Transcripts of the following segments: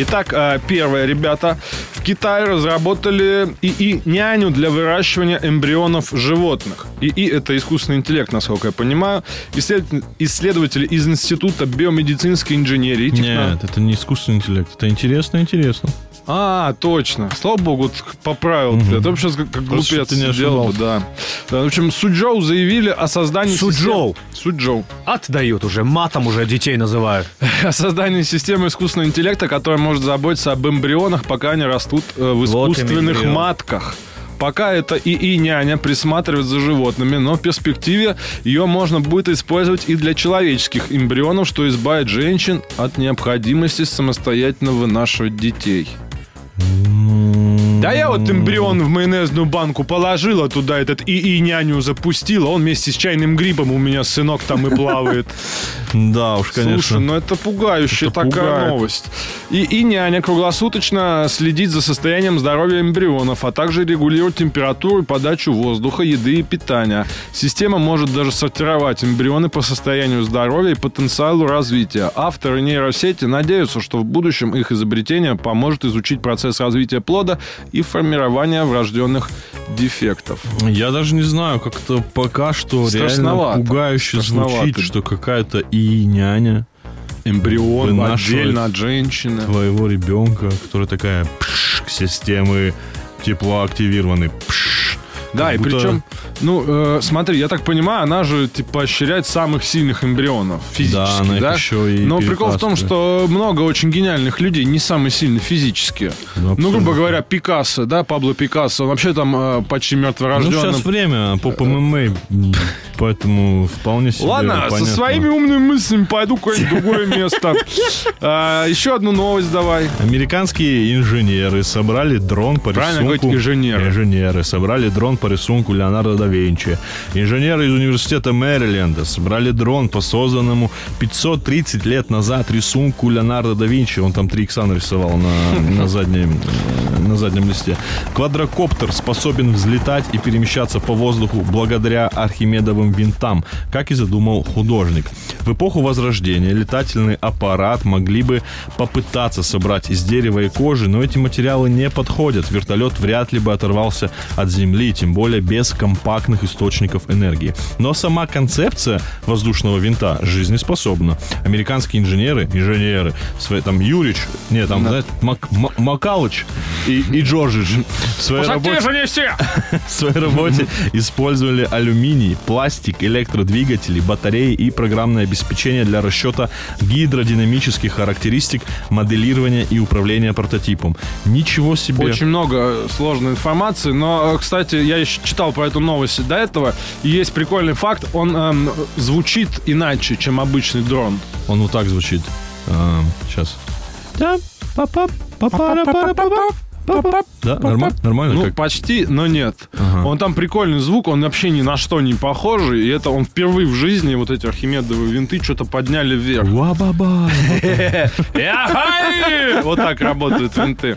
Итак, а, первое, ребята. В Китае разработали ИИ-няню для выращивания эмбрионов животных. ИИ – это искусственный интеллект, насколько я понимаю. Исследователи из Института биомедицинской инженерии. Нет, это не искусственный интеллект. Это интересно, интересно. А, точно. Слава богу, поправил. Угу. Это вообще как, как глупец не сделал. Да. В общем, Суджоу заявили о создании... Суджоу. Систем... Суджоу. Отдают уже, матом уже детей называют. О создании системы искусственного интеллекта, которая может заботиться об эмбрионах, пока они растут э, в искусственных вот матках. Пока это и и няня присматривает за животными, но в перспективе ее можно будет использовать и для человеческих эмбрионов, что избавит женщин от необходимости самостоятельно вынашивать детей. Mm. Да я вот эмбрион в майонезную банку положила туда, этот и, и няню запустила, он вместе с чайным грибом у меня сынок там и плавает. Да уж, конечно. Слушай, ну это пугающая это такая пугает. новость. И, и няня круглосуточно следит за состоянием здоровья эмбрионов, а также регулирует температуру и подачу воздуха, еды и питания. Система может даже сортировать эмбрионы по состоянию здоровья и потенциалу развития. Авторы нейросети надеются, что в будущем их изобретение поможет изучить процесс развития плода и формирования врожденных дефектов. Я даже не знаю, как-то пока что реально пугающе звучит, что какая-то и няня эмбрион отдельно от женщины. Твоего ребенка, которая такая пш, системы теплоактивированный. Пш, да, и будто... причем, ну, э, смотри, я так понимаю, она же типа поощряет самых сильных эмбрионов физически, да? Она да? еще и Но прикол в том, что много очень гениальных людей не самые сильные физически. Ну, ну, грубо говоря, Пикассо, да, Пабло Пикассо, он вообще там э, почти мертворожденный. Ну, сейчас время, поп ММА, поэтому вполне себе Ладно, понятно. со своими умными мыслями пойду куда-нибудь другое место. А, еще одну новость давай. Американские инженеры собрали дрон по рисунку... Правильно инженеры. Инженеры собрали дрон по рисунку Леонардо да Винчи. Инженеры из университета Мэриленда собрали дрон по созданному 530 лет назад рисунку Леонардо да Винчи. Он там три икса нарисовал на, на, заднем, на заднем листе. Квадрокоптер способен взлетать и перемещаться по воздуху благодаря архимедовым винтам, как и задумал художник. В эпоху Возрождения летательный аппарат могли бы попытаться собрать из дерева и кожи, но эти материалы не подходят. Вертолет вряд ли бы оторвался от земли, тем боле без компактных источников энергии. Но сама концепция воздушного винта жизнеспособна. Американские инженеры, инженеры, свои, там Юрич, не, там, да. знаете, Мак, Макалыч и, и Джорджич в своей, работе, в своей работе использовали алюминий, пластик, электродвигатели, батареи и программное обеспечение для расчета гидродинамических характеристик, моделирования и управления прототипом. Ничего себе. Очень много сложной информации, но, кстати, я еще читал про эту новость до этого, и есть прикольный факт, он эм, звучит иначе, чем обычный дрон. Он вот так звучит. Эм, сейчас. Да, папа, папа, папа, папа. Да, нормально, нормально. Ну, как? почти, но нет. Ага. Он там прикольный звук, он вообще ни на что не похожий. И это он впервые в жизни вот эти архимедовые винты что-то подняли вверх. Вот так работают винты.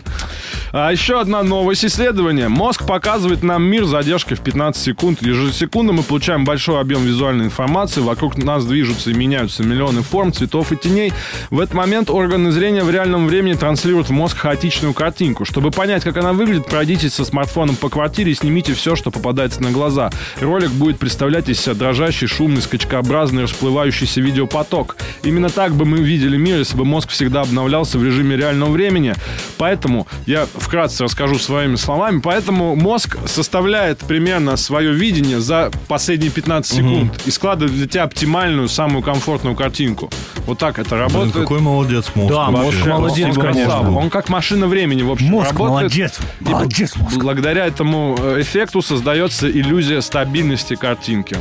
А еще одна новость исследования. Мозг показывает нам мир задержкой в 15 секунд. Ежесекундно мы получаем большой объем визуальной информации. Вокруг нас движутся и меняются миллионы форм, цветов и теней. В этот момент органы зрения в реальном времени транслируют в мозг хаотичную картинку. Чтобы понять, как она выглядит, пройдитесь со смартфоном по квартире и снимите все, что попадается на глаза. Ролик будет представлять из себя дрожащий, шумный, скачкообразный, расплывающийся видеопоток. Именно так бы мы видели мир, если бы мозг всегда обновлялся в режиме реального времени. Поэтому я вкратце расскажу своими словами. Поэтому мозг составляет примерно свое видение за последние 15 секунд угу. и складывает для тебя оптимальную, самую комфортную картинку. Вот так это работает. Блин, какой молодец мозг. Да, мозг молодец, он, конечно. Он как машина времени, в общем, мозг работает. молодец. Молодец, мозг. Благодаря этому э, эффекту создается иллюзия стабильности картинки.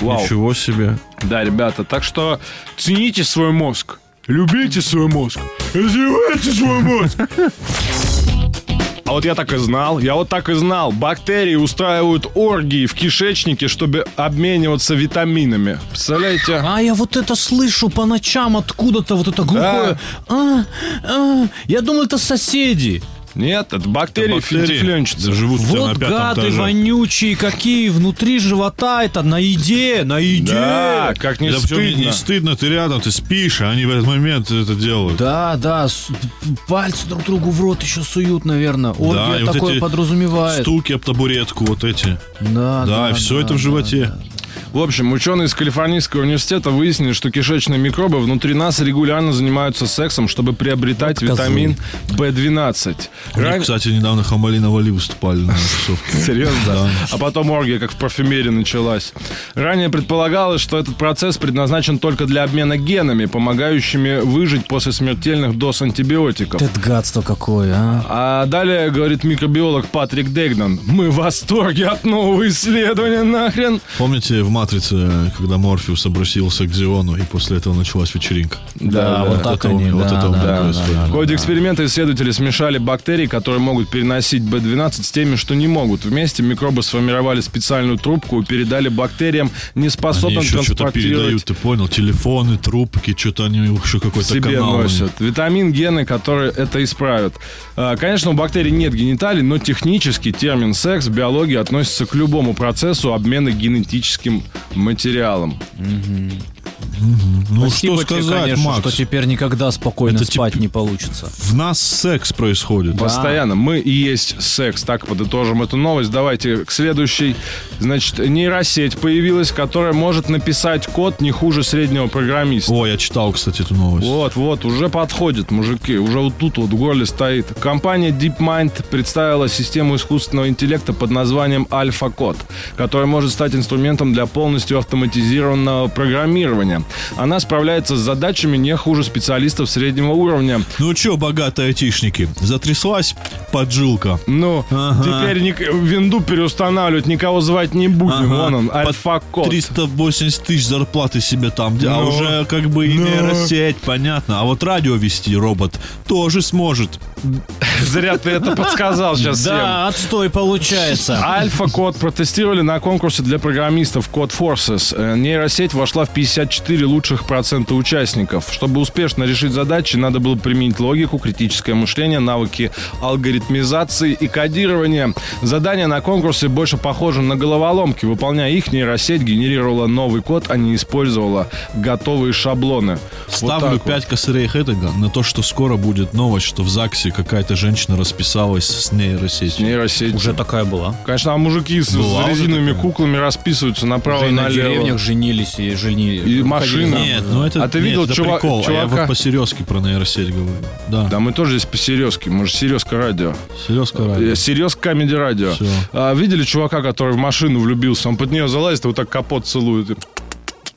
Вау. Ничего себе. Да, ребята, так что цените свой мозг. Любите свой мозг. Развивайте свой мозг. А вот я так и знал, я вот так и знал. Бактерии устраивают оргии в кишечнике, чтобы обмениваться витаминами. Представляете? А я вот это слышу по ночам откуда-то, вот это глухое. А, а, я думал, это соседи. Нет, это бактерии, Бактерии финтифленщицы. живут Вот гады этаже. вонючие какие внутри живота это на еде, на еде. Да, как не Да стыдно. не стыдно, ты рядом, ты спишь, а они в этот момент это делают. Да, да, пальцы друг другу в рот еще суют, наверное. Оргия и вот такое эти подразумевает. Стуки об табуретку, вот эти. Да, Да, и все да, это в да, животе. В общем, ученые из Калифорнийского университета выяснили, что кишечные микробы внутри нас регулярно занимаются сексом, чтобы приобретать козлы. витамин В12. У них, Ран- кстати, недавно Хамали Навали выступали на тусовке. Серьезно? Да. А потом оргия, как в парфюмерии, началась. Ранее предполагалось, что этот процесс предназначен только для обмена генами, помогающими выжить после смертельных доз антибиотиков. Это гадство какое, а? А далее, говорит микробиолог Патрик Дегнан, мы в восторге от нового исследования, нахрен. Помните в «Матрице», когда Морфеус обратился к Зиону, и после этого началась вечеринка? Да, вот так это у они, вот да, это да, происходит. да, В ходе эксперимента исследователи смешали бактерии, которые могут переносить B12 с теми, что не могут. Вместе микробы сформировали специальную трубку и передали бактериям, не Они способным еще что-то транспортировать передают, ты понял? Телефоны, трубки, что-то они еще какой-то себе канал. носят. Витамин, гены, которые это исправят. А, Конечно, у бактерий нет гениталий, но технически термин секс в биологии относится к любому процессу обмена генетическим материалом. Ну, Спасибо что тебе, сказать, конечно, Макс? что теперь никогда спокойно Это спать тип- не получится. В нас секс происходит. Постоянно. Мы и есть секс. Так подытожим эту новость. Давайте к следующей. Значит, нейросеть появилась, которая может написать код не хуже среднего программиста. О, я читал, кстати, эту новость. Вот, вот, уже подходит, мужики. Уже вот тут вот в горле стоит. Компания DeepMind представила систему искусственного интеллекта под названием AlphaCode, которая может стать инструментом для полностью автоматизированного программирования. Она справляется с задачами не хуже специалистов среднего уровня. Ну что, богатые айтишники, затряслась поджилка. Ну, Ага. теперь ник- винду переустанавливать никого звать не будем. Ага. Вон он, AlphaCode. 380 тысяч зарплаты себе там, а Ну. уже как бы и Ну. нейросеть, понятно. А вот радио вести робот тоже сможет. Зря ты это подсказал сейчас всем. Да, отстой получается. Альфа-код протестировали на конкурсе для программистов Code Forces. Э, Нейросеть вошла в 54 лучших процента участников. Чтобы успешно решить задачи, надо было применить логику, критическое мышление, навыки алгоритмизации и кодирования. Задания на конкурсе больше похожи на головоломки. Выполняя их, нейросеть генерировала новый код, а не использовала готовые шаблоны. Вот Ставлю вот. 5 косарей Хэттега на то, что скоро будет новость, что в ЗАГСе какая-то женщина расписалась с нейросетью. Нейросеть. Уже такая была. Конечно, а мужики с, Была с резиновыми куклами расписываются направо и и на налево. деревнях женились и жени... И выходили Нет, ну это, А ты нет, видел это чува- прикол. А я чувака? вот по-серьезки про нейросеть говорю. Да, Да, мы тоже здесь по-серьезки. Мы же серьезка радио. серьезка ради. Серьез комеди радио. Всё. А, видели чувака, который в машину влюбился? Он под нее залазит вот так капот целует.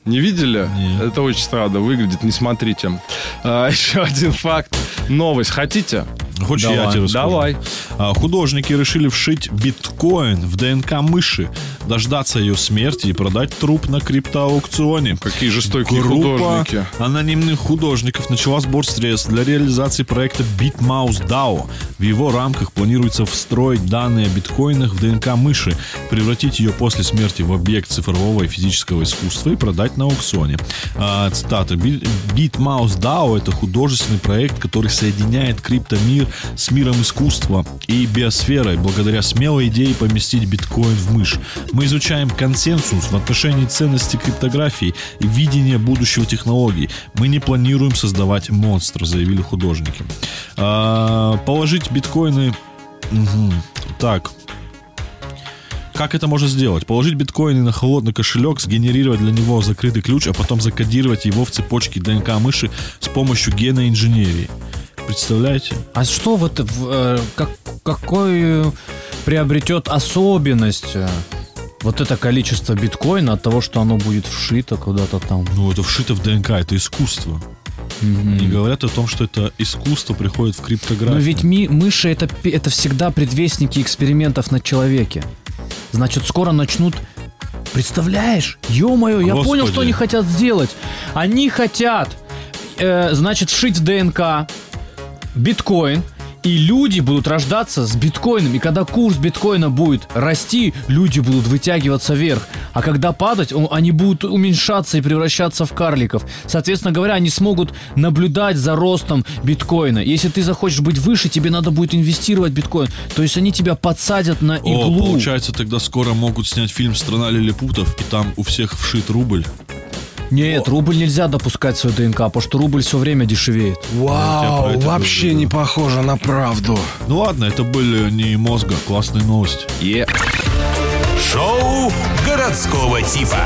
Не видели? Нет. Это очень странно выглядит, не смотрите. А, еще один факт. Новость. Хотите? Хочешь, я Давай, тебе расскажу? давай. А, Художники решили вшить биткоин в ДНК мыши, дождаться ее смерти и продать труп на криптоаукционе. Какие жестокие Группа художники. анонимных художников начала сбор средств для реализации проекта BitMouse DAO. В его рамках планируется встроить данные о биткоинах в ДНК мыши, превратить ее после смерти в объект цифрового и физического искусства и продать на аукционе. А, цитата. «Би- BitMouse DAO — это художественный проект, который соединяет криптомир с миром искусства и биосферой благодаря смелой идее поместить биткоин в мышь. Мы изучаем консенсус в отношении ценности криптографии и видения будущего технологий. Мы не планируем создавать монстр, заявили художники. А, положить биткоины... Мгм. Так, как это можно сделать? Положить биткоины на холодный кошелек, сгенерировать для него закрытый ключ, а потом закодировать его в цепочке ДНК мыши с помощью геноинженерии. Представляете? А что вот в, э, как, какую приобретет особенность э, вот это количество биткоина от того, что оно будет вшито куда-то там? Ну, это вшито в ДНК, это искусство. Они говорят о том, что это искусство приходит в криптографию. Но ведь ми- мыши это, это всегда предвестники экспериментов на человеке. Значит, скоро начнут... Представляешь? Ё-моё, я понял, что они хотят сделать. Они хотят э, значит, вшить в ДНК биткоин, и люди будут рождаться с биткоином. И когда курс биткоина будет расти, люди будут вытягиваться вверх. А когда падать, он- они будут уменьшаться и превращаться в карликов. Соответственно говоря, они смогут наблюдать за ростом биткоина. Если ты захочешь быть выше, тебе надо будет инвестировать в биткоин. То есть они тебя подсадят на О, иглу. получается, тогда скоро могут снять фильм «Страна лилипутов», и там у всех вшит рубль. Нет, рубль нельзя допускать в свою ДНК, потому что рубль все время дешевеет. Вау, это вообще говорю, не похоже на правду. Ну ладно, это были не мозга, классные новости. Шоу городского типа.